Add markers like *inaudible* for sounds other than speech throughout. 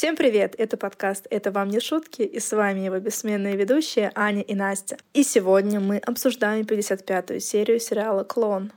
Всем привет! Это подкаст «Это вам не шутки» и с вами его бессменные ведущие Аня и Настя. И сегодня мы обсуждаем 55-ю серию сериала «Клон».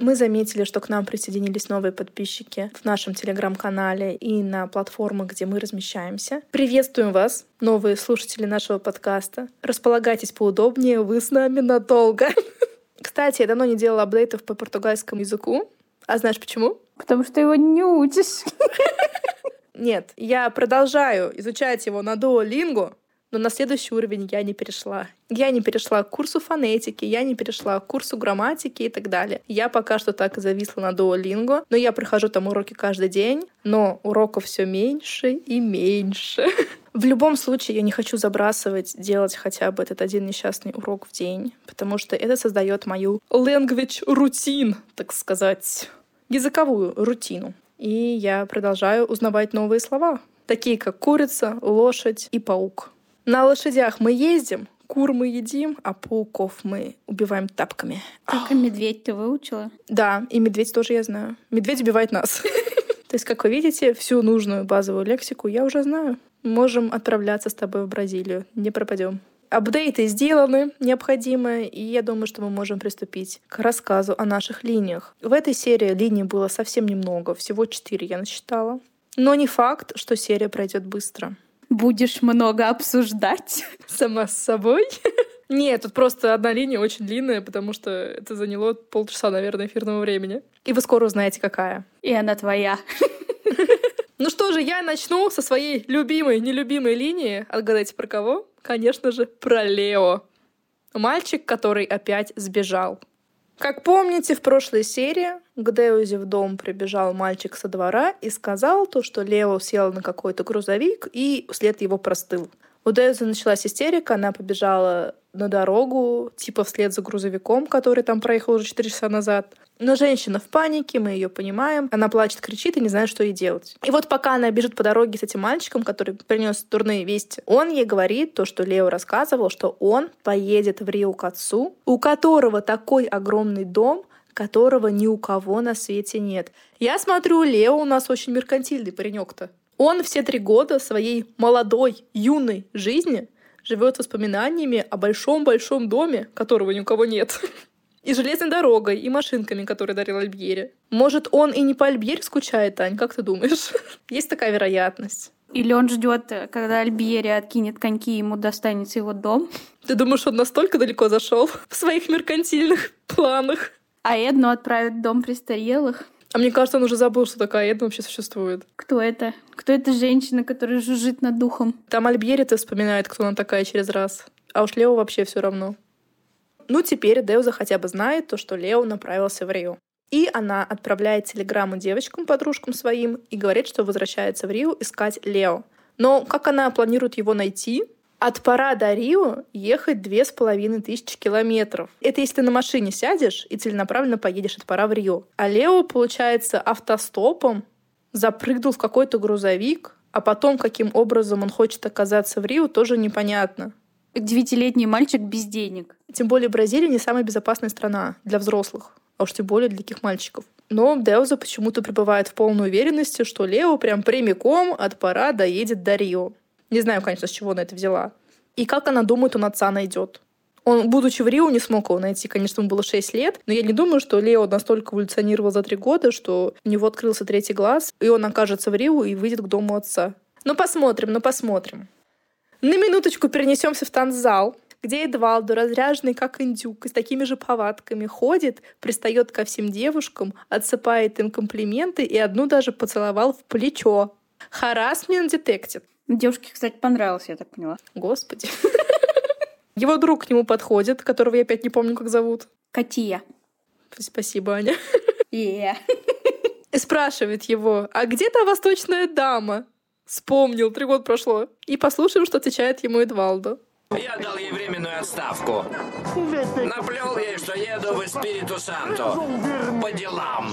Мы заметили, что к нам присоединились новые подписчики в нашем телеграм-канале и на платформах, где мы размещаемся. Приветствуем вас, новые слушатели нашего подкаста. Располагайтесь поудобнее, вы с нами надолго. *laughs* Кстати, я давно не делала апдейтов по португальскому языку. А знаешь почему? Потому что его не учишь. *laughs* Нет, я продолжаю изучать его на Duolingo, но на следующий уровень я не перешла. Я не перешла к курсу фонетики, я не перешла к курсу грамматики и так далее. Я пока что так и зависла на Duolingo, но я прохожу там уроки каждый день, но уроков все меньше и меньше. *laughs* В любом случае, я не хочу забрасывать, делать хотя бы этот один несчастный урок в день, потому что это создает мою language routine, так сказать, языковую рутину и я продолжаю узнавать новые слова, такие как курица, лошадь и паук. На лошадях мы ездим, кур мы едим, а пауков мы убиваем тапками. Только медведь ты выучила? Да, и медведь тоже я знаю. Медведь убивает нас. *laughs* То есть, как вы видите, всю нужную базовую лексику я уже знаю. Можем отправляться с тобой в Бразилию. Не пропадем. Апдейты сделаны, необходимые, и я думаю, что мы можем приступить к рассказу о наших линиях. В этой серии линий было совсем немного, всего четыре я насчитала. Но не факт, что серия пройдет быстро. Будешь много обсуждать? *laughs* Сама с собой? *laughs* Нет, тут просто одна линия очень длинная, потому что это заняло полчаса, наверное, эфирного времени. И вы скоро узнаете, какая. И она твоя. *laughs* Ну что же, я начну со своей любимой, нелюбимой линии. Отгадайте, про кого? Конечно же, про Лео. Мальчик, который опять сбежал. Как помните, в прошлой серии к Деузе в дом прибежал мальчик со двора и сказал то, что Лео сел на какой-то грузовик и след его простыл. У Деуза началась истерика, она побежала на дорогу, типа вслед за грузовиком, который там проехал уже 4 часа назад. Но женщина в панике, мы ее понимаем. Она плачет, кричит и не знает, что ей делать. И вот пока она бежит по дороге с этим мальчиком, который принес дурные вести, он ей говорит то, что Лео рассказывал, что он поедет в Рио к отцу, у которого такой огромный дом, которого ни у кого на свете нет. Я смотрю, Лео у нас очень меркантильный паренек-то. Он все три года своей молодой, юной жизни живет воспоминаниями о большом-большом доме, которого ни у кого нет. *laughs* И железной дорогой, и машинками, которые дарил Альбьере. Может, он и не по Альбьере скучает, Ань, как ты думаешь? *laughs* Есть такая вероятность. Или он ждет, когда Альбьери откинет коньки, ему достанется его дом. *laughs* Ты думаешь, он настолько далеко зашел в своих меркантильных планах? А Эдну отправит в дом престарелых. А мне кажется, он уже забыл, что такая Эдна вообще существует. Кто это? Кто эта женщина, которая жужжит над духом? Там Альбьери-то вспоминает, кто она такая через раз. А уж Лео вообще все равно. Ну, теперь Деуза хотя бы знает то, что Лео направился в Рио. И она отправляет телеграмму девочкам, подружкам своим, и говорит, что возвращается в Рио искать Лео. Но как она планирует его найти? От Пара до Рио ехать две с половиной тысячи километров. Это если ты на машине сядешь и целенаправленно поедешь от Пара в Рио. А Лео, получается, автостопом запрыгнул в какой-то грузовик, а потом, каким образом он хочет оказаться в Рио, тоже непонятно. Девятилетний мальчик без денег. Тем более Бразилия не самая безопасная страна для взрослых, а уж тем более для таких мальчиков. Но Деуза почему-то пребывает в полной уверенности, что Лео прям прямиком от пора доедет до Рио. Не знаю, конечно, с чего она это взяла. И как она думает, он отца найдет. Он, будучи в Рио, не смог его найти. Конечно, ему было 6 лет, но я не думаю, что Лео настолько эволюционировал за 3 года, что у него открылся третий глаз, и он окажется в Рио и выйдет к дому отца. Ну, посмотрим, ну, посмотрим. На минуточку перенесемся в танцзал, где Эдвалдо, разряженный как индюк и с такими же повадками, ходит, пристает ко всем девушкам, отсыпает им комплименты и одну даже поцеловал в плечо. Харасмент детектив. Девушке, кстати, понравилось, я так поняла. Господи. *laughs* Его друг к нему подходит, которого я опять не помню, как зовут. Катия. Спасибо, Аня. Yeah. И спрашивает его, а где та восточная дама? Вспомнил, три года прошло. И послушаем, что отвечает ему Эдвалдо. Я дал ей временную отставку. Наплел ей, что еду в Спириту Санту. По делам.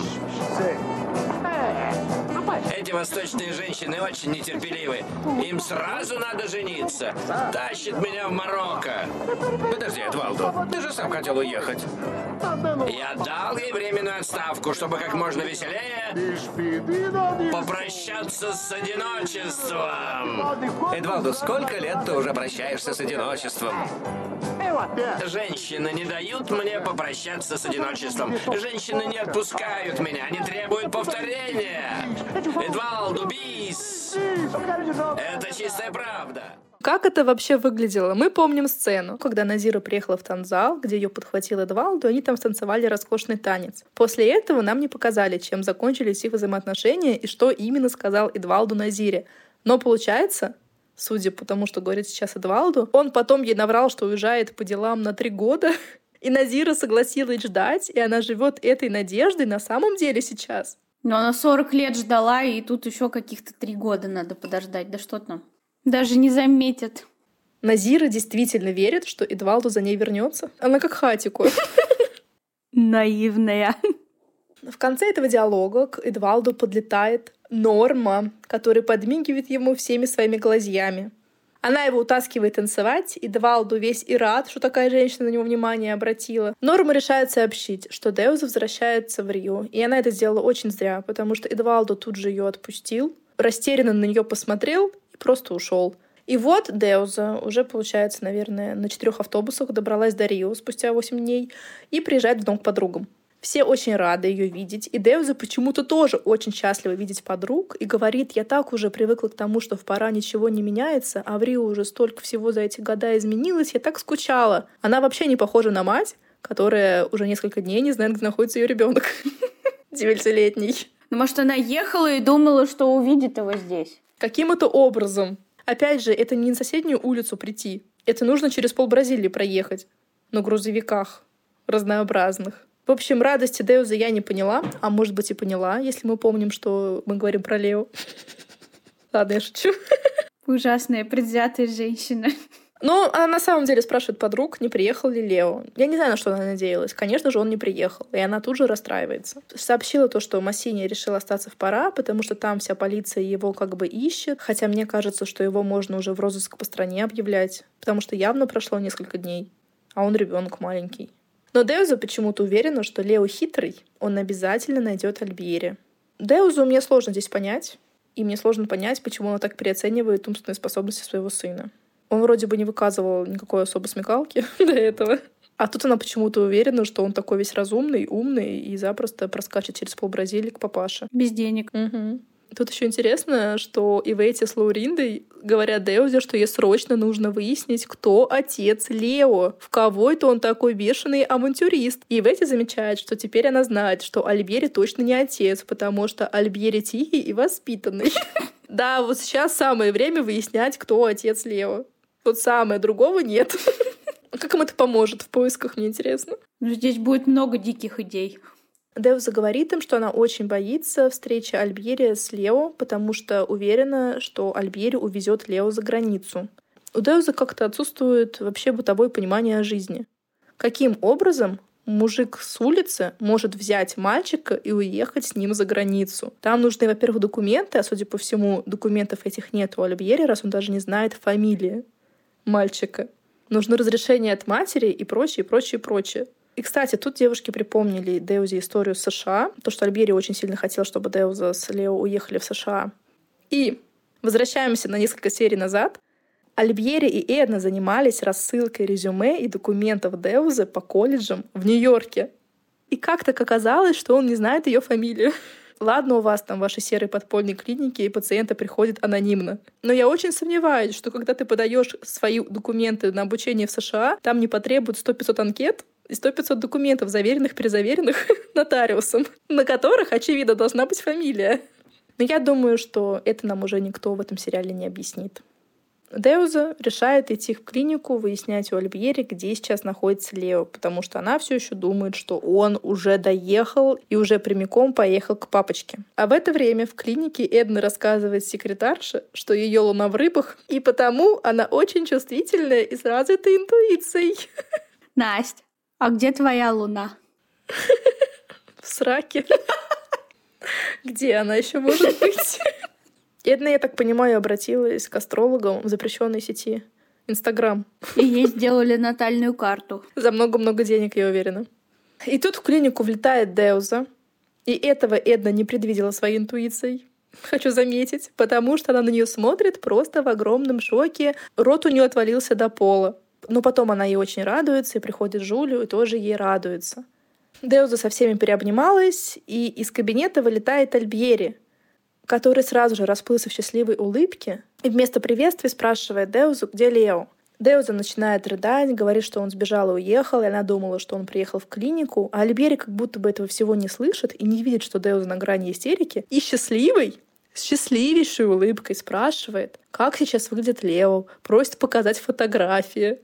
Эти восточные женщины очень нетерпеливы. Им сразу надо жениться. Тащит меня в Марокко. Подожди, Эдвалду, ты же сам хотел уехать. Я дал ей временную отставку, чтобы как можно веселее попрощаться с одиночеством. Эдвалду, сколько лет ты уже прощаешься с одиночеством? Женщины не дают мне попрощаться с одиночеством. Женщины не отпускают меня, они требуют повторения. Эдвалду, бис! Это чистая правда. Как это вообще выглядело? Мы помним сцену, когда Назира приехала в танзал, где ее подхватил Эдвалду, и они там станцевали роскошный танец. После этого нам не показали, чем закончились их взаимоотношения и что именно сказал Эдвалду Назире. Но получается, судя по тому, что говорит сейчас Эдвалду, он потом ей наврал, что уезжает по делам на три года, *laughs* и Назира согласилась ждать, и она живет этой надеждой на самом деле сейчас. Но она 40 лет ждала, и тут еще каких-то три года надо подождать. Да что там? Даже не заметят. Назира действительно верит, что Эдвалду за ней вернется. Она как хатику. *laughs* Наивная. В конце этого диалога к Эдвалду подлетает Норма, который подмигивает ему всеми своими глазьями. Она его утаскивает танцевать, и Эдвалду весь и рад, что такая женщина на него внимание обратила. Норма решает сообщить, что Деуза возвращается в Рио, и она это сделала очень зря, потому что Эдвалду тут же ее отпустил, растерянно на нее посмотрел и просто ушел. И вот Деуза уже, получается, наверное, на четырех автобусах добралась до Рио спустя 8 дней и приезжает в дом к подругам. Все очень рады ее видеть, и Деуза почему-то тоже очень счастлива видеть подруг и говорит, я так уже привыкла к тому, что в пора ничего не меняется, а в Рио уже столько всего за эти года изменилось, я так скучала. Она вообще не похожа на мать, которая уже несколько дней не знает, где находится ее ребенок. *laughs* Девятилетний. Ну, может, она ехала и думала, что увидит его здесь. Каким это образом? Опять же, это не на соседнюю улицу прийти. Это нужно через пол Бразилии проехать. На грузовиках разнообразных. В общем, радости Деуза я не поняла, а может быть и поняла, если мы помним, что мы говорим про Лео. *laughs* Ладно, я шучу. *laughs* Ужасная, предвзятая женщина. *laughs* Но она на самом деле спрашивает подруг, не приехал ли Лео. Я не знаю, на что она надеялась. Конечно же, он не приехал. И она тут же расстраивается. Сообщила то, что Массини решил остаться в пора, потому что там вся полиция его как бы ищет. Хотя мне кажется, что его можно уже в розыск по стране объявлять. Потому что явно прошло несколько дней. А он ребенок маленький. Но Деуза почему-то уверена, что Лео хитрый, он обязательно найдет Альбьери. Деузу мне сложно здесь понять, и мне сложно понять, почему она так переоценивает умственные способности своего сына. Он вроде бы не выказывал никакой особой смекалки *laughs* до этого. А тут она почему-то уверена, что он такой весь разумный, умный и запросто проскачет через пол Бразилии к папаше. Без денег. Угу. Тут еще интересно, что и Ивейти с Лауриндой говорят Деузе, что ей срочно нужно выяснить, кто отец Лео, в кого это он такой бешеный авантюрист. И Ивейти замечает, что теперь она знает, что Альбери точно не отец, потому что Альбери тихий и воспитанный. *laughs* Да, вот сейчас самое время выяснять, кто отец Лео. Вот самое, другого нет. *laughs* Как им это поможет в поисках, мне интересно. Ну, здесь будет много диких идей. Девза говорит им, что она очень боится встречи Альбьери с Лео, потому что уверена, что Альбьери увезет Лео за границу. У Девза как-то отсутствует вообще бытовое понимание жизни. Каким образом мужик с улицы может взять мальчика и уехать с ним за границу. Там нужны, во-первых, документы, а судя по всему, документов этих нет у Альбьери, раз он даже не знает фамилии мальчика. Нужно разрешение от матери и прочее, прочее, прочее. И, кстати, тут девушки припомнили Деузе историю с США, то, что Альбери очень сильно хотел, чтобы Деуза с Лео уехали в США. И возвращаемся на несколько серий назад. Альбьери и Эдна занимались рассылкой резюме и документов Деузы по колледжам в Нью-Йорке. И как-то оказалось, что он не знает ее фамилию. *laughs* Ладно, у вас там ваши серые подпольные клиники, и пациенты приходят анонимно. Но я очень сомневаюсь, что когда ты подаешь свои документы на обучение в США, там не потребуют 100-500 анкет, и 100-500 документов, заверенных, перезаверенных *laughs* нотариусом, на которых, очевидно, должна быть фамилия. Но я думаю, что это нам уже никто в этом сериале не объяснит. Деуза решает идти в клинику, выяснять у Альбьери, где сейчас находится Лео, потому что она все еще думает, что он уже доехал и уже прямиком поехал к папочке. А в это время в клинике Эдна рассказывает секретарше, что ее луна в рыбах, и потому она очень чувствительная и с развитой интуицией. *laughs* Настя, а где твоя луна? *laughs* В сраке. *laughs* Где она еще может быть? *laughs* Эдна, я так понимаю, обратилась к астрологам в запрещенной сети. Инстаграм. И ей сделали натальную карту. За много-много денег, я уверена. И тут в клинику влетает Деуза. И этого Эдна не предвидела своей интуицией. Хочу заметить, потому что она на нее смотрит просто в огромном шоке. Рот у нее отвалился до пола. Но потом она ей очень радуется, и приходит Жулю, и тоже ей радуется. Деуза со всеми переобнималась, и из кабинета вылетает Альбьери, который сразу же расплылся в счастливой улыбке и вместо приветствия спрашивает Деузу, где Лео. Деуза начинает рыдать, говорит, что он сбежал и уехал, и она думала, что он приехал в клинику, а Альбери как будто бы этого всего не слышит и не видит, что Деуза на грани истерики, и счастливый, с счастливейшей улыбкой спрашивает, как сейчас выглядит Лео, просит показать фотографии.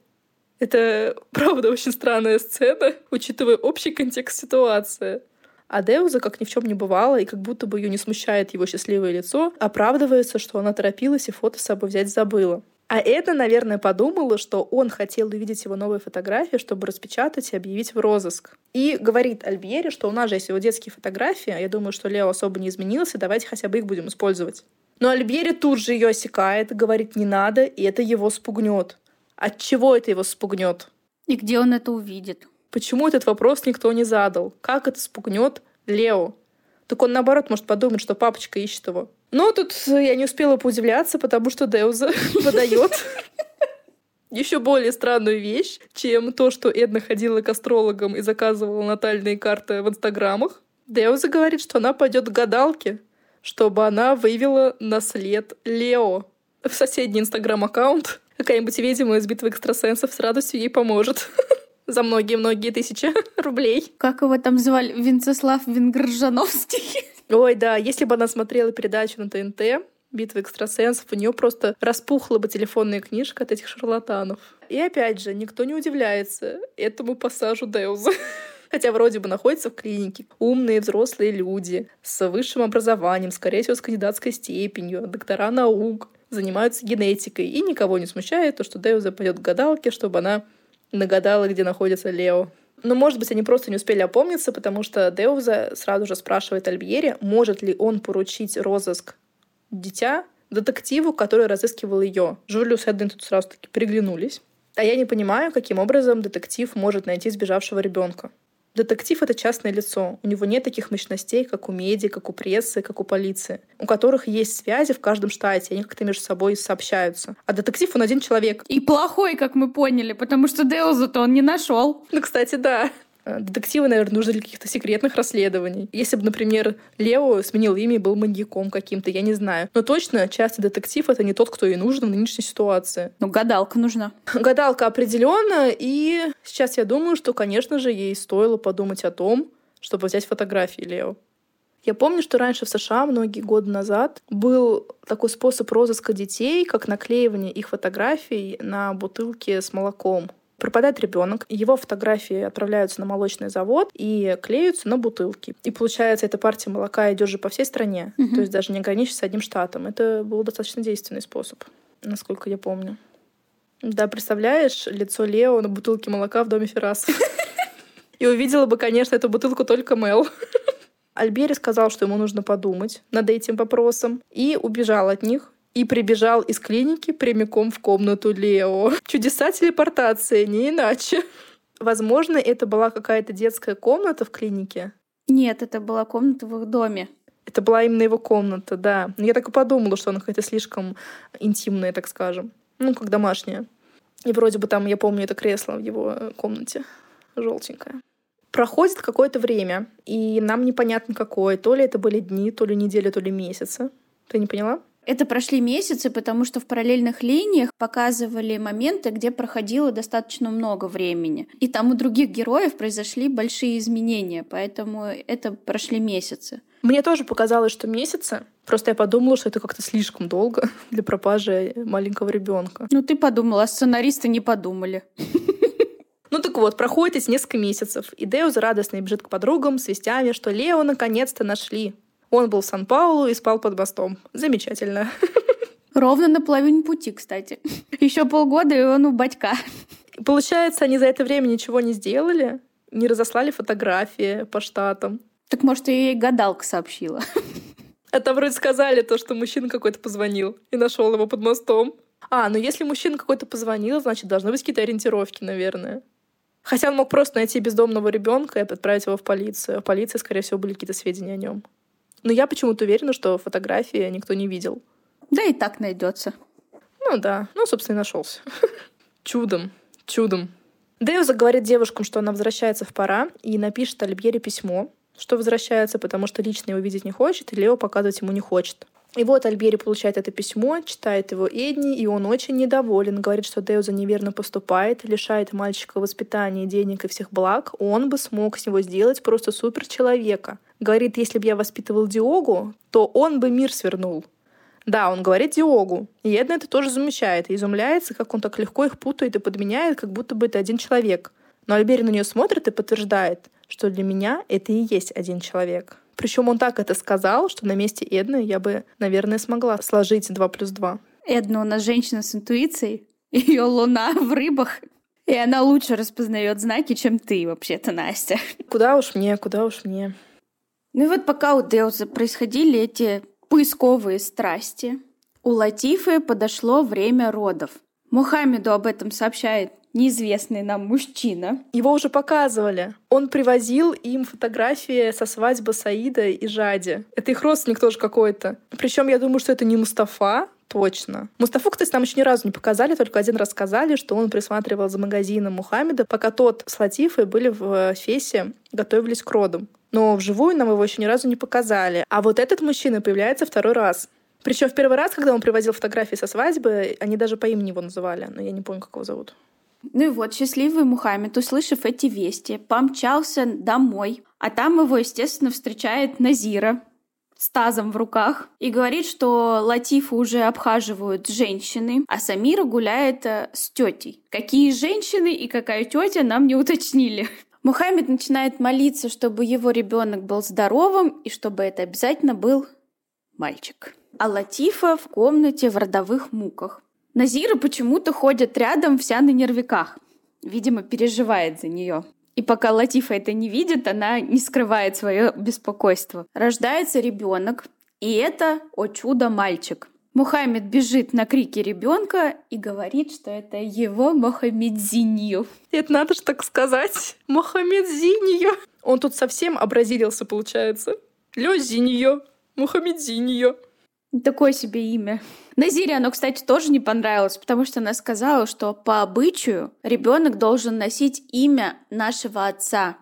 Это, правда, очень странная сцена, учитывая общий контекст ситуации. А Деуза, как ни в чем не бывало, и как будто бы ее не смущает его счастливое лицо, оправдывается, что она торопилась и фото с собой взять забыла. А это, наверное, подумала, что он хотел увидеть его новые фотографии, чтобы распечатать и объявить в розыск. И говорит Альбьере, что у нас же есть его детские фотографии, а я думаю, что Лео особо не изменился, давайте хотя бы их будем использовать. Но Альбьери тут же ее осекает, говорит, не надо, и это его спугнет. От чего это его спугнет? И где он это увидит? Почему этот вопрос никто не задал? Как это спугнет Лео? Так он, наоборот, может подумать, что папочка ищет его. Но тут я не успела поудивляться, потому что Деуза *laughs* выдает еще более странную вещь, чем то, что Эдна ходила к астрологам и заказывала натальные карты в инстаграмах. Деуза говорит, что она пойдет к гадалке, чтобы она вывела на след Лео в соседний инстаграм-аккаунт. Какая-нибудь ведьма из битвы экстрасенсов с радостью ей поможет. *laughs* За многие-многие тысячи *laughs* рублей. Как его там звали? Венцеслав Венгржановский. Ой, да, если бы она смотрела передачу на ТНТ, битва экстрасенсов, у нее просто распухла бы телефонная книжка от этих шарлатанов. И опять же, никто не удивляется этому пассажу Деуза. *laughs* Хотя вроде бы находится в клинике. Умные взрослые люди с высшим образованием, скорее всего, с кандидатской степенью, доктора наук, занимаются генетикой. И никого не смущает то, что Деуза пойдет к гадалке, чтобы она нагадала, где находится Лео. Но, может быть, они просто не успели опомниться, потому что Деуза сразу же спрашивает Альбьери, может ли он поручить розыск дитя детективу, который разыскивал ее. Жюлю с Эдден тут сразу таки приглянулись. А я не понимаю, каким образом детектив может найти сбежавшего ребенка. Детектив — это частное лицо. У него нет таких мощностей, как у меди, как у прессы, как у полиции, у которых есть связи в каждом штате, они как-то между собой сообщаются. А детектив — он один человек. И плохой, как мы поняли, потому что Деузу-то он не нашел. Ну, кстати, да. Э, детективы, наверное, нужны для каких-то секретных расследований. Если бы, например, Лео сменил имя и был маньяком каким-то, я не знаю. Но точно часто детектив — это не тот, кто ей нужен в нынешней ситуации. Ну, гадалка нужна. *laughs* Гадалка определенно, и сейчас я думаю, что, конечно же, ей стоило подумать о том, чтобы взять фотографии Лео. Я помню, что раньше в США, многие годы назад, был такой способ розыска детей, как наклеивание их фотографий на бутылки с молоком. Пропадает ребенок, его фотографии отправляются на молочный завод и клеются на бутылки. И получается, эта партия молока идет же по всей стране, угу. то есть даже не ограничивается одним штатом. Это был достаточно действенный способ, насколько я помню. Да, представляешь, лицо Лео на бутылке молока в доме Феррас. *laughs* И увидела бы, конечно, эту бутылку только Мел. Альбери сказал, что ему нужно подумать над этим вопросом, и убежал от них, и прибежал из клиники прямиком в комнату Лео. *laughs* Чудеса телепортации, не иначе. Возможно, это была какая-то детская комната в клинике. Нет, это была комната в их доме. Это была именно его комната, да. Я так и подумала, что она какая-то слишком интимная, так скажем. Ну, как домашняя. И вроде бы там, я помню, это кресло в его комнате. Желтенькое. Проходит какое-то время, и нам непонятно какое. То ли это были дни, то ли недели, то ли месяцы. Ты не поняла? Это прошли месяцы, потому что в параллельных линиях показывали моменты, где проходило достаточно много времени. И там у других героев произошли большие изменения, поэтому это прошли месяцы. Мне тоже показалось, что месяцы. Просто я подумала, что это как-то слишком долго *laughs* для пропажи маленького ребенка. Ну, ты подумала, а сценаристы не подумали. *laughs* Ну так вот, проходит эти несколько месяцев, и Деуз радостно бежит к подругам с вестями, что Лео наконец-то нашли. Он был в Сан-Паулу и спал под мостом. Замечательно. Ровно на половине пути, кстати. Еще полгода, и он у батька. Получается, они за это время ничего не сделали? Не разослали фотографии по штатам? Так может, ей гадалка сообщила. А там вроде сказали то, что мужчина какой-то позвонил и нашел его под мостом. А, ну если мужчина какой-то позвонил, значит, должны быть какие-то ориентировки, наверное. Хотя он мог просто найти бездомного ребенка и отправить его в полицию. А в полиции, скорее всего, были какие-то сведения о нем. Но я почему-то уверена, что фотографии никто не видел. Да и так найдется. Ну да, ну, собственно, и нашелся. *laughs* Чудом, чудом. Деуза говорит девушкам, что она возвращается в пора, и напишет Альбьере письмо, что возвращается, потому что лично его видеть не хочет, и Лео показывать ему не хочет. И вот Альбери получает это письмо, читает его Эдни, и он очень недоволен, говорит, что Деуза неверно поступает, лишает мальчика воспитания, денег и всех благ. Он бы смог с него сделать просто супер человека. Говорит, если бы я воспитывал Диогу, то он бы мир свернул. Да, он говорит Диогу. И Эдна это тоже замечает и изумляется, как он так легко их путает и подменяет, как будто бы это один человек. Но Альбери на нее смотрит и подтверждает, что для меня это и есть один человек. Причем он так это сказал, что на месте Эдны я бы, наверное, смогла сложить 2 плюс 2. Эдна у нас женщина с интуицией. Ее луна в рыбах. И она лучше распознает знаки, чем ты, вообще-то, Настя. Куда уж мне, куда уж мне. Ну и вот пока у Деуза происходили эти поисковые страсти, у Латифы подошло время родов. Мухаммеду об этом сообщает неизвестный нам мужчина. Его уже показывали. Он привозил им фотографии со свадьбы Саида и Жади. Это их родственник тоже какой-то. Причем я думаю, что это не Мустафа, Точно. Мустафу, кстати, нам еще ни разу не показали, только один раз сказали, что он присматривал за магазином Мухаммеда, пока тот с Латифой были в Фесе, готовились к родам. Но вживую нам его еще ни разу не показали. А вот этот мужчина появляется второй раз. Причем в первый раз, когда он привозил фотографии со свадьбы, они даже по имени его называли, но я не помню, как его зовут. Ну и вот, счастливый Мухаммед, услышав эти вести, помчался домой. А там его, естественно, встречает Назира с тазом в руках и говорит, что Латифа уже обхаживают женщины, а Самира гуляет э, с тетей. Какие женщины и какая тетя нам не уточнили. Мухаммед начинает молиться, чтобы его ребенок был здоровым и чтобы это обязательно был мальчик. А Латифа в комнате в родовых муках. Назира почему-то ходит рядом вся на нервиках. Видимо, переживает за нее. И пока Латифа это не видит, она не скрывает свое беспокойство. Рождается ребенок, и это, о чудо, мальчик. Мухаммед бежит на крики ребенка и говорит, что это его Мохаммедзинью. Это надо же так сказать. Мохаммедзинью. Он тут совсем образилился, получается. Лёзинью. Мухаммедзинью. Такое себе имя. Назире оно, кстати, тоже не понравилось, потому что она сказала, что по обычаю ребенок должен носить имя нашего отца,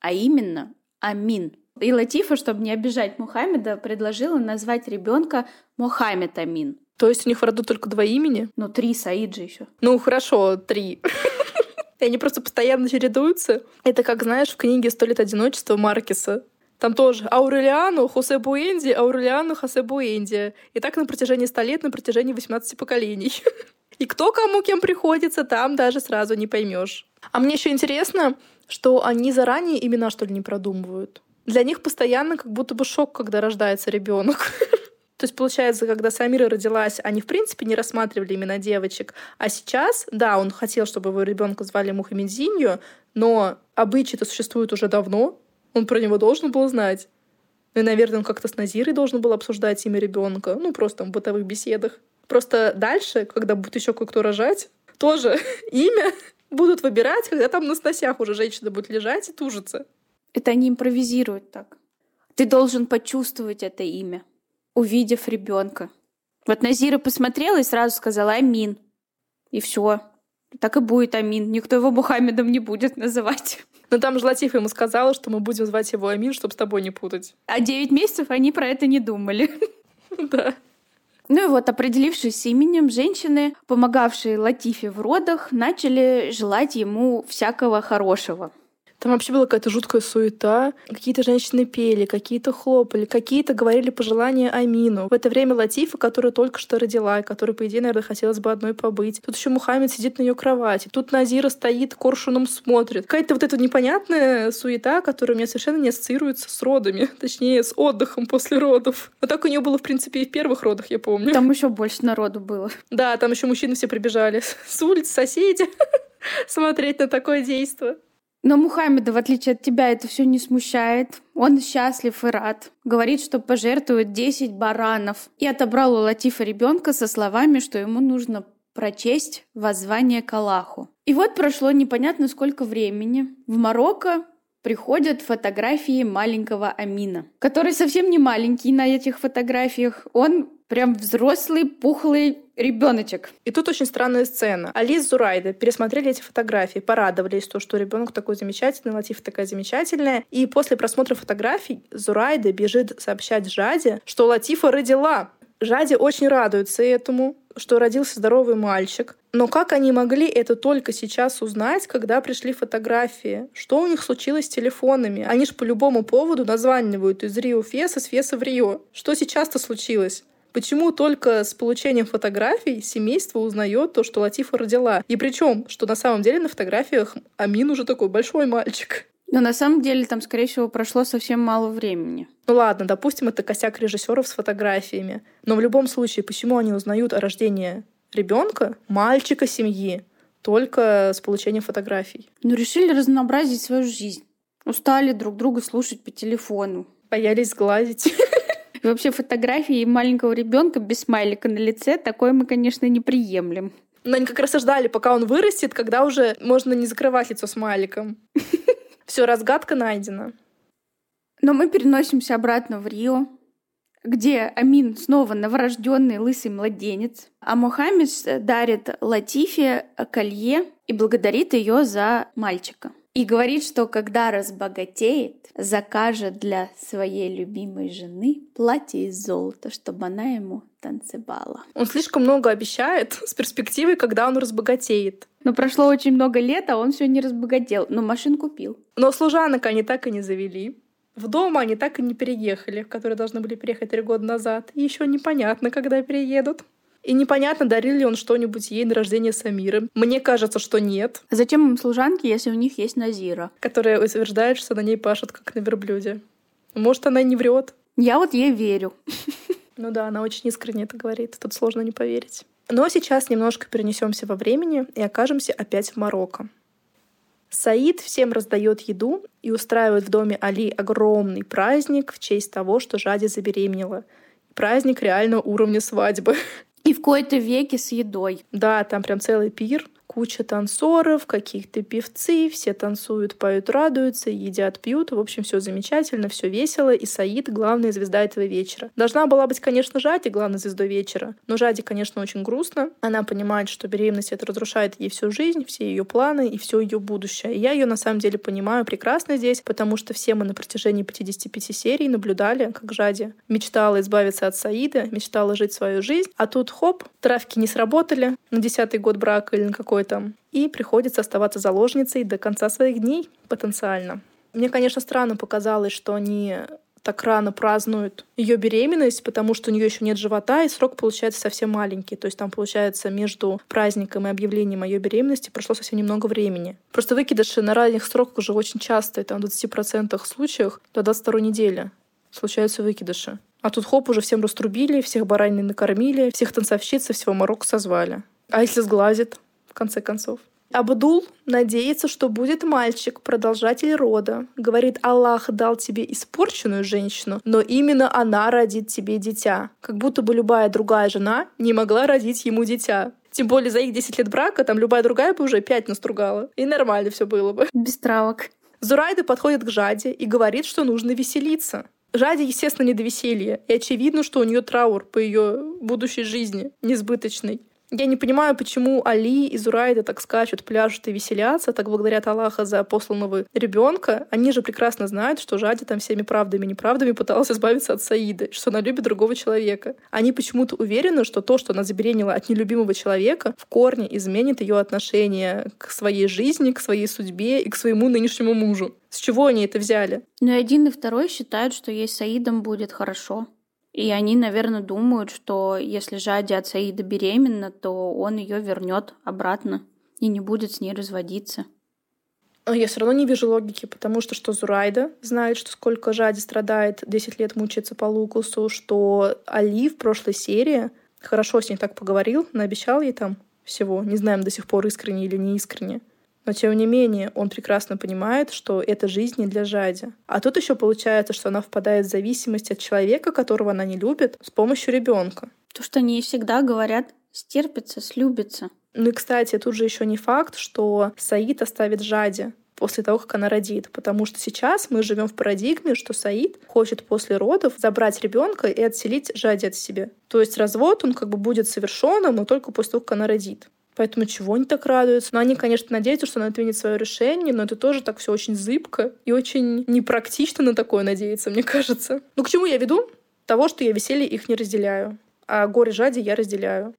а именно Амин. И Латифа, чтобы не обижать Мухаммеда, предложила назвать ребенка Мухаммед Амин. То есть у них в роду только два имени? Ну, три Саид же еще. Ну, хорошо, три. *laughs* И они просто постоянно чередуются. Это как, знаешь, в книге «Сто лет одиночества» Маркеса. Там тоже Аурелиану, Хосе Буэнди, Аурелиану, Хосе Буэнди. И так на протяжении ста лет, на протяжении 18 поколений. *laughs* И кто кому кем приходится, там даже сразу не поймешь. А мне еще интересно, что они заранее имена, что ли, не продумывают. Для них постоянно как будто бы шок, когда рождается ребенок. *laughs* То есть, получается, когда Самира родилась, они, в принципе, не рассматривали имена девочек. А сейчас, да, он хотел, чтобы его ребенка звали Мухаммедзинью, но обычаи-то существуют уже давно, он про него должен был знать. Ну и, наверное, он как-то с Назирой должен был обсуждать имя ребенка. Ну, просто в бытовых беседах. Просто дальше, когда будет еще кое-кто рожать, тоже *laughs* имя будут выбирать, когда там на сносях уже женщина будет лежать и тужиться. Это они импровизируют так. Ты должен почувствовать это имя, увидев ребенка. Вот Назира посмотрела и сразу сказала Амин. И все. Так и будет Амин. Никто его Мухаммедом не будет называть. Но там же Латиф ему сказала, что мы будем звать его Амин, чтобы с тобой не путать. А девять месяцев они про это не думали. *laughs* Да. Ну и вот, определившись с именем, женщины, помогавшие Латифе в родах, начали желать ему всякого хорошего. Там вообще была какая-то жуткая суета. Какие-то женщины пели, какие-то хлопали, какие-то говорили пожелания Амину. В это время Латифа, которая только что родила, и которой, по идее, наверное, хотелось бы одной побыть. Тут еще Мухаммед сидит на ее кровати. Тут Назира стоит, коршуном смотрит. Какая-то вот эта непонятная суета, которая у меня совершенно не ассоциируется с родами. *laughs* Точнее, с отдыхом после родов. Но так у нее было, в принципе, и в первых родах, я помню. Там еще больше народу было. Да, там еще мужчины все прибежали *laughs* с улиц, соседи *laughs* смотреть на такое действие. Но Мухаммеда, в отличие от тебя, это все не смущает. Он счастлив и рад. Говорит, что пожертвует 10 баранов. И отобрал у Латифа ребенка со словами, что ему нужно прочесть воззвание к Аллаху. И вот прошло непонятно сколько времени. В Марокко приходят фотографии маленького Амина, который совсем не маленький на этих фотографиях. Он прям взрослый, пухлый ребеночек. И тут очень странная сцена. Али с Зурайда пересмотрели эти фотографии, порадовались, то, что ребенок такой замечательный, Латифа такая замечательная. И после просмотра фотографий Зурайда бежит сообщать Жаде, что Латифа родила. Жаде очень радуется этому, что родился здоровый мальчик. Но как они могли это только сейчас узнать, когда пришли фотографии? Что у них случилось с телефонами? Они же по любому поводу названивают из Рио в Фес, из Феса в Рио. Что сейчас-то случилось? Почему только с получением фотографий семейство узнает то, что Латифа родила? И причем, что на самом деле на фотографиях Амин уже такой большой мальчик. Но на самом деле там, скорее всего, прошло совсем мало времени. Ну ладно, допустим, это косяк режиссеров с фотографиями. Но в любом случае, почему они узнают о рождении ребенка, мальчика семьи, только с получением фотографий? Ну, решили разнообразить свою жизнь. Устали друг друга слушать по телефону. Боялись сглазить. *laughs* И вообще фотографии маленького ребенка без смайлика на лице, такое мы, конечно, не приемлем. Но они как раз и ждали, пока он вырастет, когда уже можно не закрывать лицо смайликом. *laughs* Все, разгадка найдена. Но мы переносимся обратно в Рио, где Амин снова новорожденный лысый младенец, а Мухаммед дарит Латифе колье и благодарит ее за мальчика. И говорит, что когда разбогатеет, закажет для своей любимой жены платье из золота, чтобы она ему танцевала. Он слишком много обещает с перспективой, когда он разбогатеет. Но прошло очень много лет, а он все не разбогател, но машин купил. Но служанок они так и не завели. В дом они так и не переехали, в которые должны были переехать три года назад. И еще непонятно, когда переедут. И непонятно, дарил ли он что-нибудь ей на рождение Самиры. Мне кажется, что нет. Зачем им служанки, если у них есть Назира? Которая утверждает, что на ней пашут, как на верблюде. Может, она не врет. Я вот ей верю. *laughs* Ну да, она очень искренне это говорит. Тут сложно не поверить. Но сейчас немножко перенесемся во времени и окажемся опять в Марокко. Саид всем раздает еду и устраивает в доме Али огромный праздник в честь того, что Жади забеременела. Праздник реально уровня свадьбы. *laughs* И в кои-то веке с едой. Да, там прям целый пир куча танцоров, каких-то певцы, все танцуют, поют, радуются, едят, пьют. В общем, все замечательно, все весело. И Саид — главная звезда этого вечера. Должна была быть, конечно, Жади главной звездой вечера. Но Жади, конечно, очень грустно. Она понимает, что беременность это разрушает ей всю жизнь, все ее планы и все ее будущее. И я ее на самом деле понимаю прекрасно здесь, потому что все мы на протяжении 55 серий наблюдали, как Жади мечтала избавиться от Саида, мечтала жить свою жизнь, а тут хоп, травки не сработали на десятый год брака или на какой там, и приходится оставаться заложницей до конца своих дней потенциально. Мне, конечно, странно показалось, что они так рано празднуют ее беременность, потому что у нее еще нет живота, и срок получается совсем маленький. То есть там, получается, между праздником и объявлением ее беременности прошло совсем немного времени. Просто выкидыши на ранних сроках уже очень часто, это в 20% случаях до 22 недели случаются выкидыши. А тут хоп, уже всем раструбили, всех бараней накормили, всех танцовщиц и всего Марокко созвали. А если сглазит? Конце концов. Абдул надеется, что будет мальчик, продолжатель рода. Говорит, Аллах дал тебе испорченную женщину, но именно она родит тебе дитя. Как будто бы любая другая жена не могла родить ему дитя. Тем более за их 10 лет брака там любая другая бы уже 5 настругала. И нормально все было бы. Без травок. Зурайда подходит к Жаде и говорит, что нужно веселиться. Жаде, естественно, не до веселья. И очевидно, что у нее траур по ее будущей жизни, несбыточный. Я не понимаю, почему Али и Зурайда так скачут, пляжут и веселятся, так благодарят Аллаха за посланного ребенка. Они же прекрасно знают, что Жади там всеми правдами и неправдами пыталась избавиться от Саида, что она любит другого человека. Они почему-то уверены, что то, что она забеременела от нелюбимого человека, в корне изменит ее отношение к своей жизни, к своей судьбе и к своему нынешнему мужу. С чего они это взяли? Ну и один и второй считают, что ей с Саидом будет хорошо. И они, наверное, думают, что если Жади от Саида беременна, то он ее вернет обратно и не будет с ней разводиться. Я все равно не вижу логики, потому что что Зурайда знает, что сколько Жади страдает, 10 лет мучается по Лукусу, что Али в прошлой серии хорошо с ней так поговорил, наобещал ей там всего. Не знаем до сих пор, искренне или не искренне. Но тем не менее, он прекрасно понимает, что эта жизнь не для Жади. А тут еще получается, что она впадает в зависимость от человека, которого она не любит, с помощью ребенка. То, что они всегда говорят, стерпится, слюбится. Ну и, кстати, тут же еще не факт, что Саид оставит Жади после того, как она родит. Потому что сейчас мы живем в парадигме, что Саид хочет после родов забрать ребенка и отселить Жади от себя. То есть развод, он как бы будет совершенным, но только после того, как она родит. Поэтому чего они так радуются? Но они, конечно, надеются, что она отменит свое решение, но это тоже так все очень зыбко и очень непрактично на такое надеяться, мне кажется. Ну, к чему я веду? Того, что я веселье их не разделяю. А горе жади я разделяю.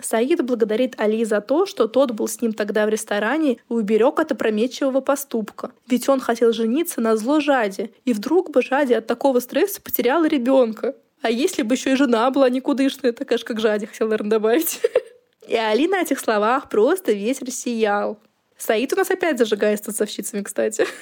Саид благодарит Али за то, что тот был с ним тогда в ресторане и уберег от опрометчивого поступка. Ведь он хотел жениться на зло Жади, и вдруг бы Жади от такого стресса потеряла ребенка. А если бы еще и жена была никудышная, такая же, как Жади, хотел, наверное, добавить. *laughs* И Али на этих словах просто весь рассиял. Саид у нас опять зажигает с танцовщицами, кстати. *laughs*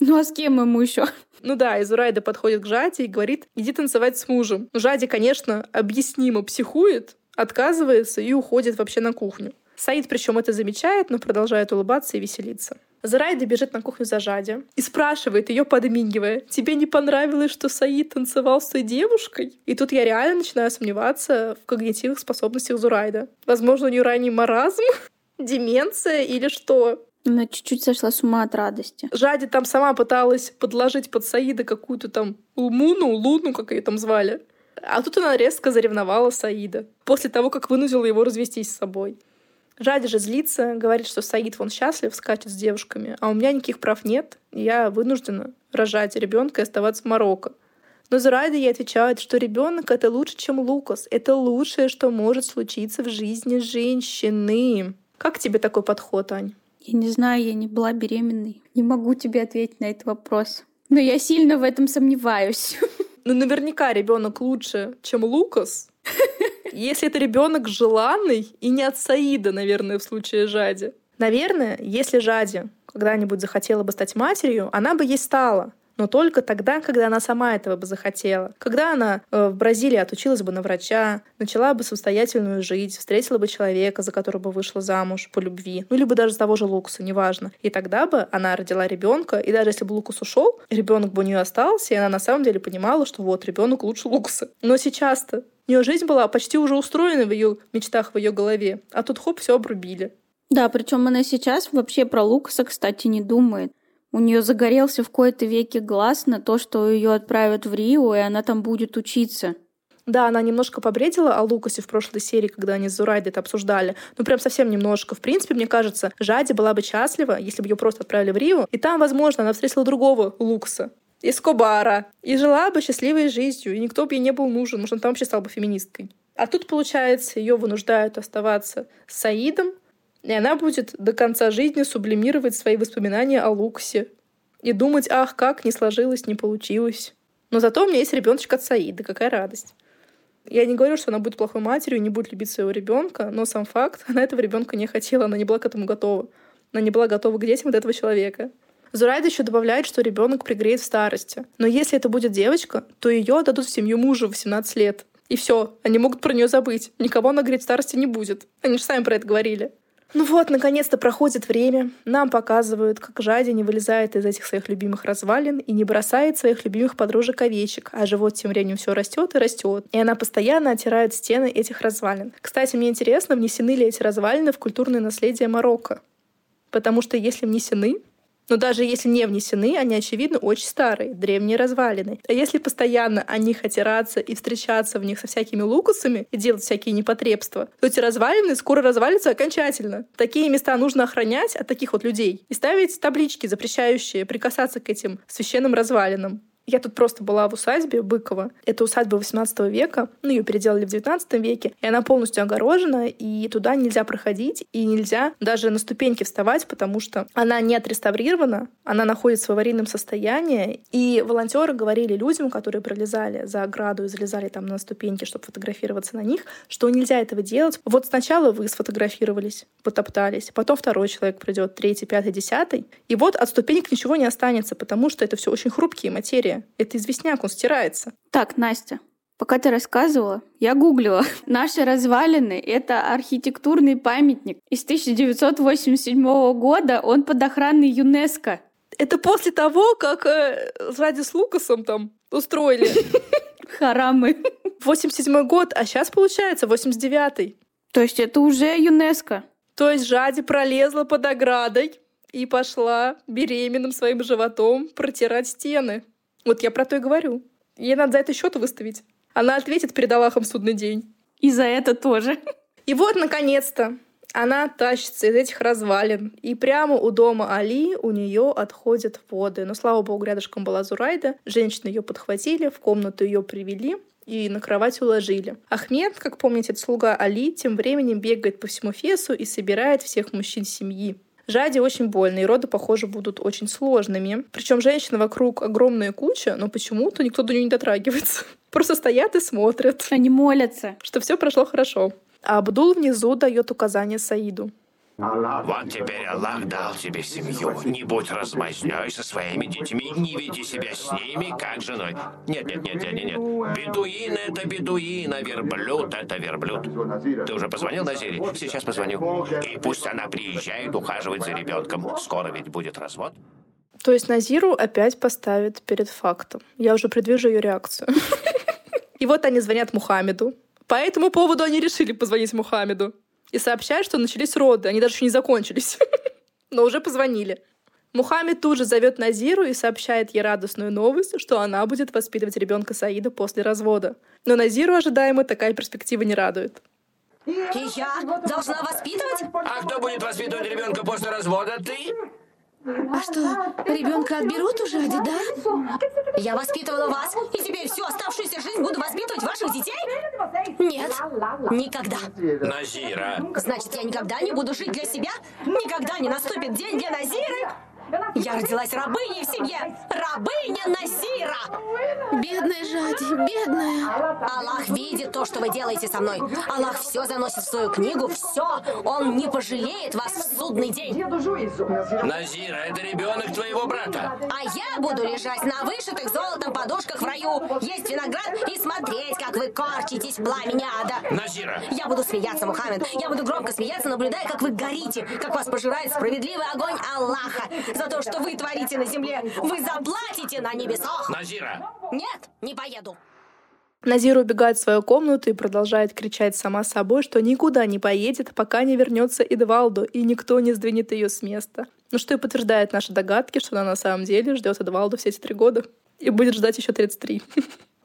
Ну а с кем ему еще? Ну да, Изурайда подходит к Жаде и говорит, иди танцевать с мужем. Жади, конечно, объяснимо психует, отказывается и уходит вообще на кухню. Саид причем это замечает, но продолжает улыбаться и веселиться. Зарайда бежит на кухню за Жади и спрашивает ее, подмигивая, «Тебе не понравилось, что Саид танцевал с той девушкой?» И тут я реально начинаю сомневаться в когнитивных способностях Зурайда. Возможно, у нее ранний маразм, *laughs* деменция или что? Она чуть-чуть сошла с ума от радости. Жади там сама пыталась подложить под Саида какую-то там Лумуну, Луну, как ее там звали. А тут она резко заревновала Саида после того, как вынудила его развестись с собой. Жади же злится, говорит, что Саид вон счастлив, скачет с девушками, а у меня никаких прав нет, и я вынуждена рожать ребенка и оставаться в Марокко. Но Зурайда ей отвечает, что ребенок это лучше, чем Лукас. Это лучшее, что может случиться в жизни женщины. Как тебе такой подход, Ань? Я не знаю, я не была беременной. Не могу тебе ответить на этот вопрос. Но я сильно в этом сомневаюсь. Ну, наверняка ребенок лучше, чем Лукас. *laughs* Если это ребенок желанный и не от Саида, наверное, в случае Жади. Наверное, если Жади когда-нибудь захотела бы стать матерью, она бы ей стала но только тогда, когда она сама этого бы захотела. Когда она э, в Бразилии отучилась бы на врача, начала бы самостоятельную жизнь, встретила бы человека, за которого бы вышла замуж по любви, ну либо даже с того же Лукаса, неважно. И тогда бы она родила ребенка, и даже если бы Лукас ушел, ребенок бы у нее остался, и она на самом деле понимала, что вот ребенок лучше Лукаса. Но сейчас-то у нее жизнь была почти уже устроена в ее мечтах, в ее голове, а тут хоп, все обрубили. Да, причем она сейчас вообще про Лукаса, кстати, не думает. У нее загорелся в кои-то веке глаз на то, что ее отправят в Рио, и она там будет учиться. Да, она немножко побредила о Лукасе в прошлой серии, когда они с Зурайдой это обсуждали. Ну, прям совсем немножко. В принципе, мне кажется, Жади была бы счастлива, если бы ее просто отправили в Рио, и там, возможно, она встретила другого Лукаса. Из Кобара. И жила бы счастливой жизнью, и никто бы ей не был нужен. Может, она там вообще стала бы феминисткой. А тут, получается, ее вынуждают оставаться с Саидом, и она будет до конца жизни сублимировать свои воспоминания о Луксе и думать, ах, как не сложилось, не получилось. Но зато у меня есть ребеночек от Саида, какая радость. Я не говорю, что она будет плохой матерью не будет любить своего ребенка, но сам факт, *laughs* она этого ребенка не хотела, она не была к этому готова. Она не была готова к детям от этого человека. Зурайда еще добавляет, что ребенок пригреет в старости. Но если это будет девочка, то ее отдадут в семью мужа в 18 лет. И все, они могут про нее забыть. Никого она греть в старости не будет. Они же сами про это говорили. Ну вот, наконец-то проходит время. Нам показывают, как Жади не вылезает из этих своих любимых развалин и не бросает своих любимых подружек-овечек, а живот тем временем все растет и растет. И она постоянно оттирает стены этих развалин. Кстати, мне интересно, внесены ли эти развалины в культурное наследие Марокко. Потому что если внесены, но даже если не внесены, они, очевидно, очень старые, древние развалины. А если постоянно о них отираться и встречаться в них со всякими лукусами и делать всякие непотребства, то эти развалины скоро развалятся окончательно. Такие места нужно охранять от таких вот людей и ставить таблички, запрещающие прикасаться к этим священным развалинам. Я тут просто была в усадьбе Быкова. Это усадьба 18 века, ну, ее переделали в 19 веке, и она полностью огорожена, и туда нельзя проходить, и нельзя даже на ступеньки вставать, потому что она не отреставрирована, она находится в аварийном состоянии, и волонтеры говорили людям, которые пролезали за ограду и залезали там на ступеньки, чтобы фотографироваться на них, что нельзя этого делать. Вот сначала вы сфотографировались, потоптались, потом второй человек придет, третий, пятый, десятый, и вот от ступенек ничего не останется, потому что это все очень хрупкие материи. Это известняк, он стирается. Так, Настя, Пока ты рассказывала, я гуглила. *laughs* Наши развалины — это архитектурный памятник. Из 1987 года он под охраной ЮНЕСКо. Это после того, как э, ради с Лукасом там устроили *laughs* Харамы. 87 год, а сейчас получается 89-й. То есть это уже ЮНЕСКо. То есть Жади пролезла под оградой и пошла беременным своим животом протирать стены. Вот я про то и говорю. Ей надо за это счет выставить. Она ответит перед Аллахом судный день. И за это тоже. И вот, наконец-то, она тащится из этих развалин, и прямо у дома Али у нее отходят воды. Но, слава богу, рядышком была Зурайда. Женщины ее подхватили, в комнату ее привели и на кровать уложили. Ахмед, как помните, это слуга Али, тем временем бегает по всему Фесу и собирает всех мужчин семьи. Жаде очень больно, и роды, похоже, будут очень сложными. Причем женщин вокруг огромная куча, но почему-то никто до нее не дотрагивается. *laughs* Просто стоят и смотрят, Они молятся. что все прошло хорошо. А Абдул внизу дает указание Саиду. Вот теперь Аллах дал тебе семью. Не будь размазнёй со своими детьми, не веди себя с ними, как женой. Нет, нет, нет, нет, нет, нет. Бедуин — это бедуин, а верблюд — это верблюд. Ты уже позвонил Назире? Сейчас позвоню. И пусть она приезжает ухаживать за ребенком. Скоро ведь будет развод. То есть Назиру опять поставят перед фактом. Я уже предвижу ее реакцию. *laughs* И вот они звонят Мухаммеду. По этому поводу они решили позвонить Мухаммеду. И сообщают, что начались роды. Они даже еще не закончились. *laughs* Но уже позвонили. Мухаммед тут же зовет Назиру и сообщает ей радостную новость, что она будет воспитывать ребенка Саида после развода. Но Назиру ожидаемо такая перспектива не радует. И я должна воспитывать? А кто будет воспитывать ребенка после развода? Ты? А что, ребенка отберут у Жади, да? Я воспитывала вас, и теперь всю оставшуюся жизнь буду воспитывать ваших детей? Нет, никогда. Назира. Значит, я никогда не буду жить для себя? Никогда не наступит день для Назиры? Я родилась рабыней в семье. Рабыня Назира. Бедная Жади, бедная. Аллах видит то, что вы делаете со мной. Аллах все заносит в свою книгу, все. Он не пожалеет вас в судный день. Назира, это ребенок твоего брата. А я буду лежать на вышитых золотом подушках в раю, есть виноград и смотреть, как вы корчитесь в пламени ада. Назира. Я буду смеяться, Мухаммед. Я буду громко смеяться, наблюдая, как вы горите, как вас пожирает справедливый огонь Аллаха. За то, что вы творите на земле, вы заплатите на небесах. Назира. Нет, не поеду. Назира убегает в свою комнату и продолжает кричать сама собой, что никуда не поедет, пока не вернется Эдвалду, и никто не сдвинет ее с места. Ну что и подтверждает наши догадки, что она на самом деле ждет Эдвалду все эти три года и будет ждать еще 33.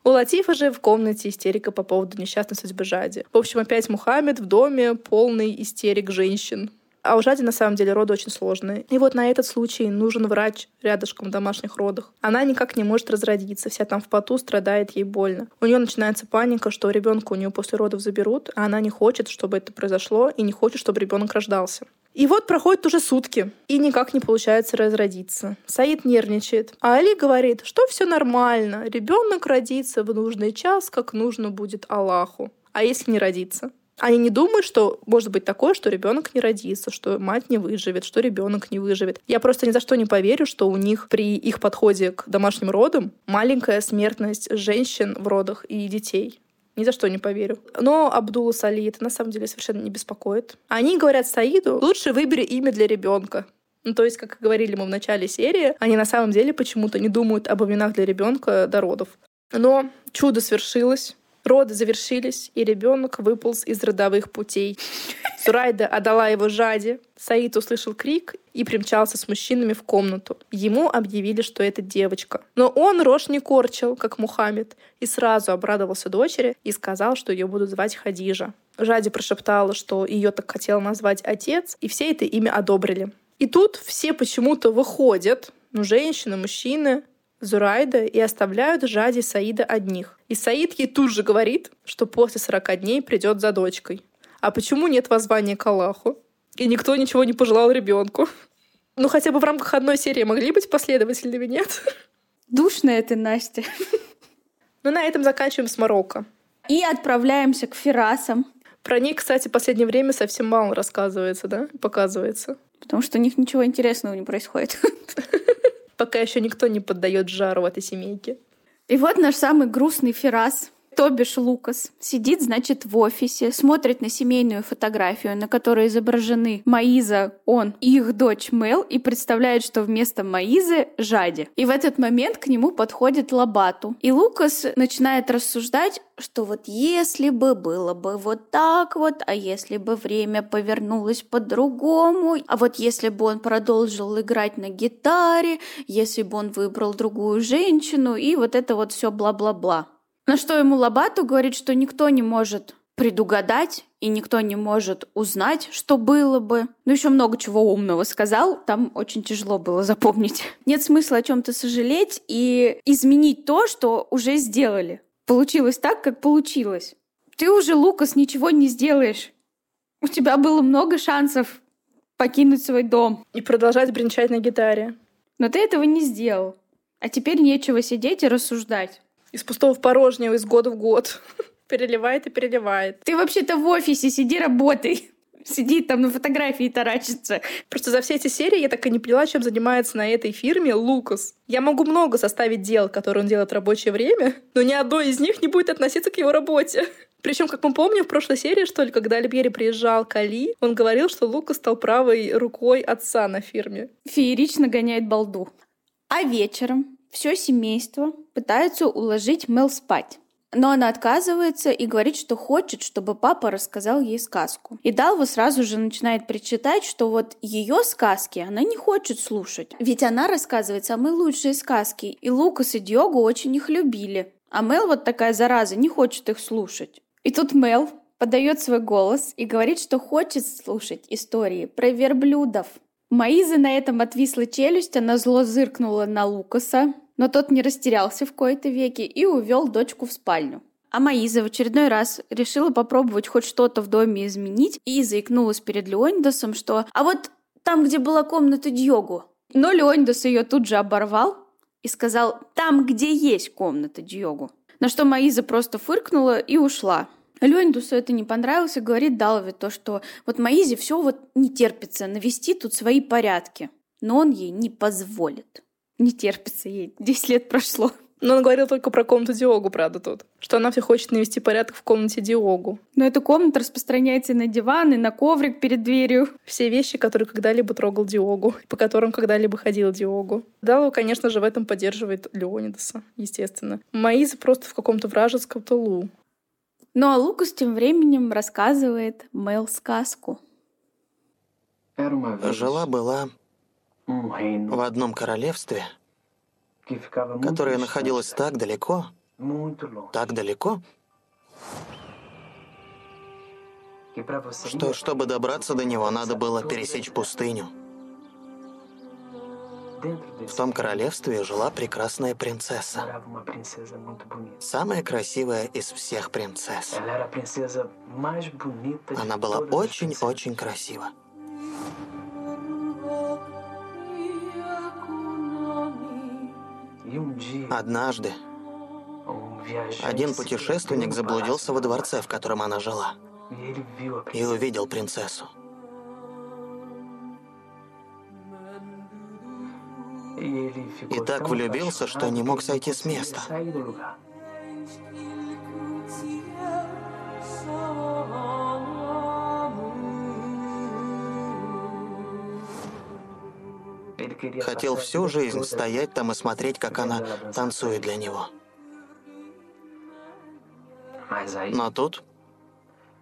У Латифа же в комнате истерика по поводу несчастной судьбы Жади. В общем, опять Мухаммед в доме полный истерик женщин. А у Жади на самом деле роды очень сложные. И вот на этот случай нужен врач рядышком в домашних родах. Она никак не может разродиться, вся там в поту, страдает, ей больно. У нее начинается паника, что ребенка у нее после родов заберут, а она не хочет, чтобы это произошло, и не хочет, чтобы ребенок рождался. И вот проходят уже сутки, и никак не получается разродиться. Саид нервничает, а Али говорит, что все нормально, ребенок родится в нужный час, как нужно будет Аллаху. А если не родится? Они не думают, что может быть такое, что ребенок не родится, что мать не выживет, что ребенок не выживет. Я просто ни за что не поверю, что у них при их подходе к домашним родам маленькая смертность женщин в родах и детей. Ни за что не поверю. Но Абдула Сали это на самом деле совершенно не беспокоит. Они говорят Саиду, лучше выбери имя для ребенка. Ну, то есть, как говорили мы в начале серии, они на самом деле почему-то не думают об именах для ребенка до родов. Но чудо свершилось. Роды завершились, и ребенок выполз из родовых путей. Сурайда отдала его Жаде. Саид услышал крик и примчался с мужчинами в комнату. Ему объявили, что это девочка. Но он рожь не корчил, как Мухаммед, и сразу обрадовался дочери и сказал, что ее будут звать Хадижа. Жади прошептала, что ее так хотел назвать отец, и все это имя одобрили. И тут все почему-то выходят, ну, женщины, мужчины, Зурайда и оставляют Жади Саида одних. И Саид ей тут же говорит, что после 40 дней придет за дочкой. А почему нет воззвания к Аллаху? И никто ничего не пожелал ребенку. Ну, хотя бы в рамках одной серии могли быть последовательными, нет? Душная ты, Настя. Ну, на этом заканчиваем с Марокко. И отправляемся к Ферасам, Про них, кстати, в последнее время совсем мало рассказывается, да? Показывается. потому что у них ничего интересного не происходит. *laughs* Пока еще никто не поддает жару этой семейке. И вот наш самый грустный Ферас. То бишь Лукас сидит, значит, в офисе, смотрит на семейную фотографию, на которой изображены Маиза, он и их дочь Мел, и представляет, что вместо Маизы — Жади. И в этот момент к нему подходит Лабату. И Лукас начинает рассуждать, что вот если бы было бы вот так вот, а если бы время повернулось по-другому, а вот если бы он продолжил играть на гитаре, если бы он выбрал другую женщину, и вот это вот все бла-бла-бла. На что ему Лобату говорит, что никто не может предугадать, и никто не может узнать, что было бы. Ну, еще много чего умного сказал, там очень тяжело было запомнить. *laughs* Нет смысла о чем-то сожалеть и изменить то, что уже сделали. Получилось так, как получилось. Ты уже, Лукас, ничего не сделаешь. У тебя было много шансов покинуть свой дом. И продолжать бренчать на гитаре. Но ты этого не сделал. А теперь нечего сидеть и рассуждать. Из пустого в порожнее, из года в год. *laughs* Переливает и переливает. Ты вообще-то в офисе, сиди работай. Сидит там на фотографии таращится. Просто за все эти серии я так и не поняла, чем занимается на этой фирме Лукас. Я могу много составить дел, которые он делает в рабочее время, но ни одно из них не будет относиться к его работе. Причем, как мы помним, в прошлой серии, что ли, когда Альбери приезжал к Али, он говорил, что Лукас стал правой рукой отца на фирме. Феерично гоняет балду. А вечером все семейство пытается уложить Мел спать. Но она отказывается и говорит, что хочет, чтобы папа рассказал ей сказку. И Далва сразу же начинает причитать, что вот ее сказки она не хочет слушать. Ведь она рассказывает самые лучшие сказки, и Лукас и Диогу очень их любили. А Мел вот такая зараза, не хочет их слушать. И тут Мел подает свой голос и говорит, что хочет слушать истории про верблюдов. Маиза на этом отвисла челюсть, она зло зыркнула на Лукаса, но тот не растерялся в кои-то веки и увел дочку в спальню. А Маиза в очередной раз решила попробовать хоть что-то в доме изменить и заикнулась перед Леонидасом, что «А вот там, где была комната Дьогу». Но Леонидас ее тут же оборвал и сказал «Там, где есть комната Дьогу». На что Маиза просто фыркнула и ушла. Леонидусу это не понравилось и говорит Далве то, что вот Маизе все вот не терпится навести тут свои порядки. Но он ей не позволит. Не терпится ей. Десять лет прошло. Но он говорил только про комнату Диогу, правда, тут. Что она все хочет навести порядок в комнате Диогу. Но эта комната распространяется и на диван, и на коврик перед дверью. Все вещи, которые когда-либо трогал Диогу, по которым когда-либо ходил Диогу. Далу, конечно же, в этом поддерживает Леонидаса, естественно. Маиза просто в каком-то вражеском тылу. Ну а Лукас тем временем рассказывает Мел сказку. Жила-была в одном королевстве, которое находилось так далеко, так далеко, что, чтобы добраться до него, надо было пересечь пустыню. В том королевстве жила прекрасная принцесса. Самая красивая из всех принцесс. Она была очень-очень красива. Однажды один путешественник заблудился во дворце, в котором она жила, и увидел принцессу. И так влюбился, что не мог сойти с места. Хотел всю жизнь стоять там и смотреть, как она танцует для него. Но тут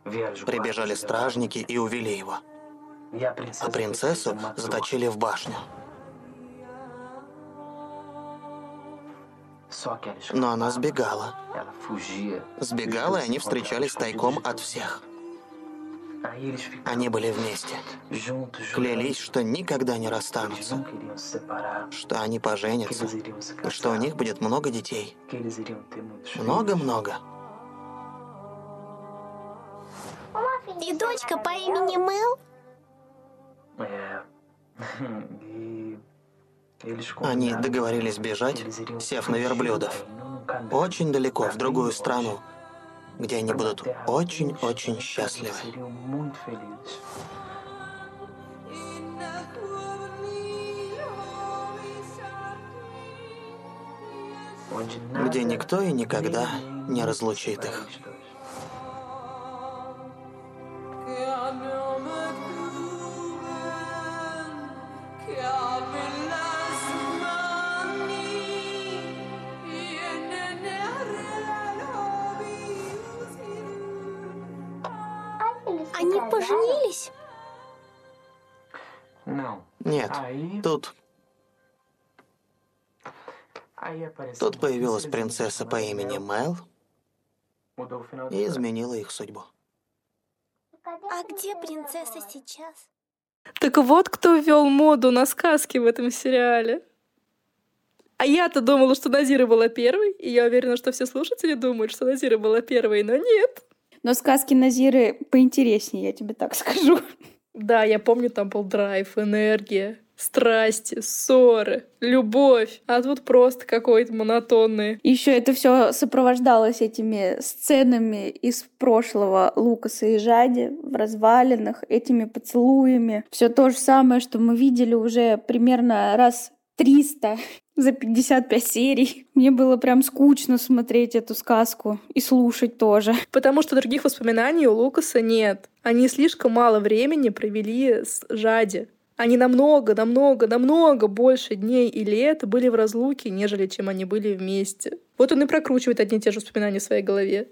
прибежали стражники и увели его. А принцессу заточили в башню. Но она сбегала. Сбегала, и они встречались тайком от всех. Они были вместе. Клялись, что никогда не расстанутся. Что они поженятся. И что у них будет много детей. Много-много. И дочка по имени Мэл? Они договорились бежать, сев на верблюдов. Очень далеко, в другую страну, где они будут очень-очень счастливы. где никто и никогда не разлучит их. Поженились? Нет, тут... Тут появилась принцесса по имени Мел и изменила их судьбу. А где принцесса сейчас? Так вот, кто ввел моду на сказки в этом сериале. А я-то думала, что Назира была первой, и я уверена, что все слушатели думают, что Назира была первой, но нет. Но сказки Назиры поинтереснее, я тебе так *laughs* скажу. Да, я помню, там был драйв, энергия, страсти, ссоры, любовь. А тут просто какой-то монотонный. Еще это все сопровождалось этими сценами из прошлого Лукаса и Жади в развалинах, этими поцелуями. Все то же самое, что мы видели уже примерно раз 300 за 55 серий. Мне было прям скучно смотреть эту сказку и слушать тоже. Потому что других воспоминаний у Лукаса нет. Они слишком мало времени провели с Жади. Они намного, намного, намного больше дней и лет были в разлуке, нежели чем они были вместе. Вот он и прокручивает одни и те же воспоминания в своей голове.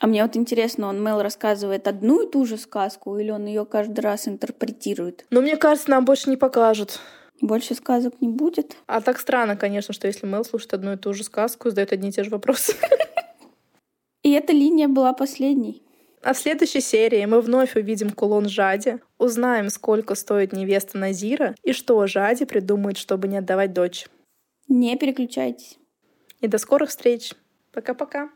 А мне вот интересно, он Мел рассказывает одну и ту же сказку, или он ее каждый раз интерпретирует? Но мне кажется, нам больше не покажут. Больше сказок не будет. А так странно, конечно, что если Мел слушает одну и ту же сказку, задает одни и те же вопросы. *laughs* И эта линия была последней. А в следующей серии мы вновь увидим кулон Жади, узнаем, сколько стоит невеста Назира и что Жади придумает, чтобы не отдавать дочь. Не переключайтесь. И до скорых встреч. Пока-пока.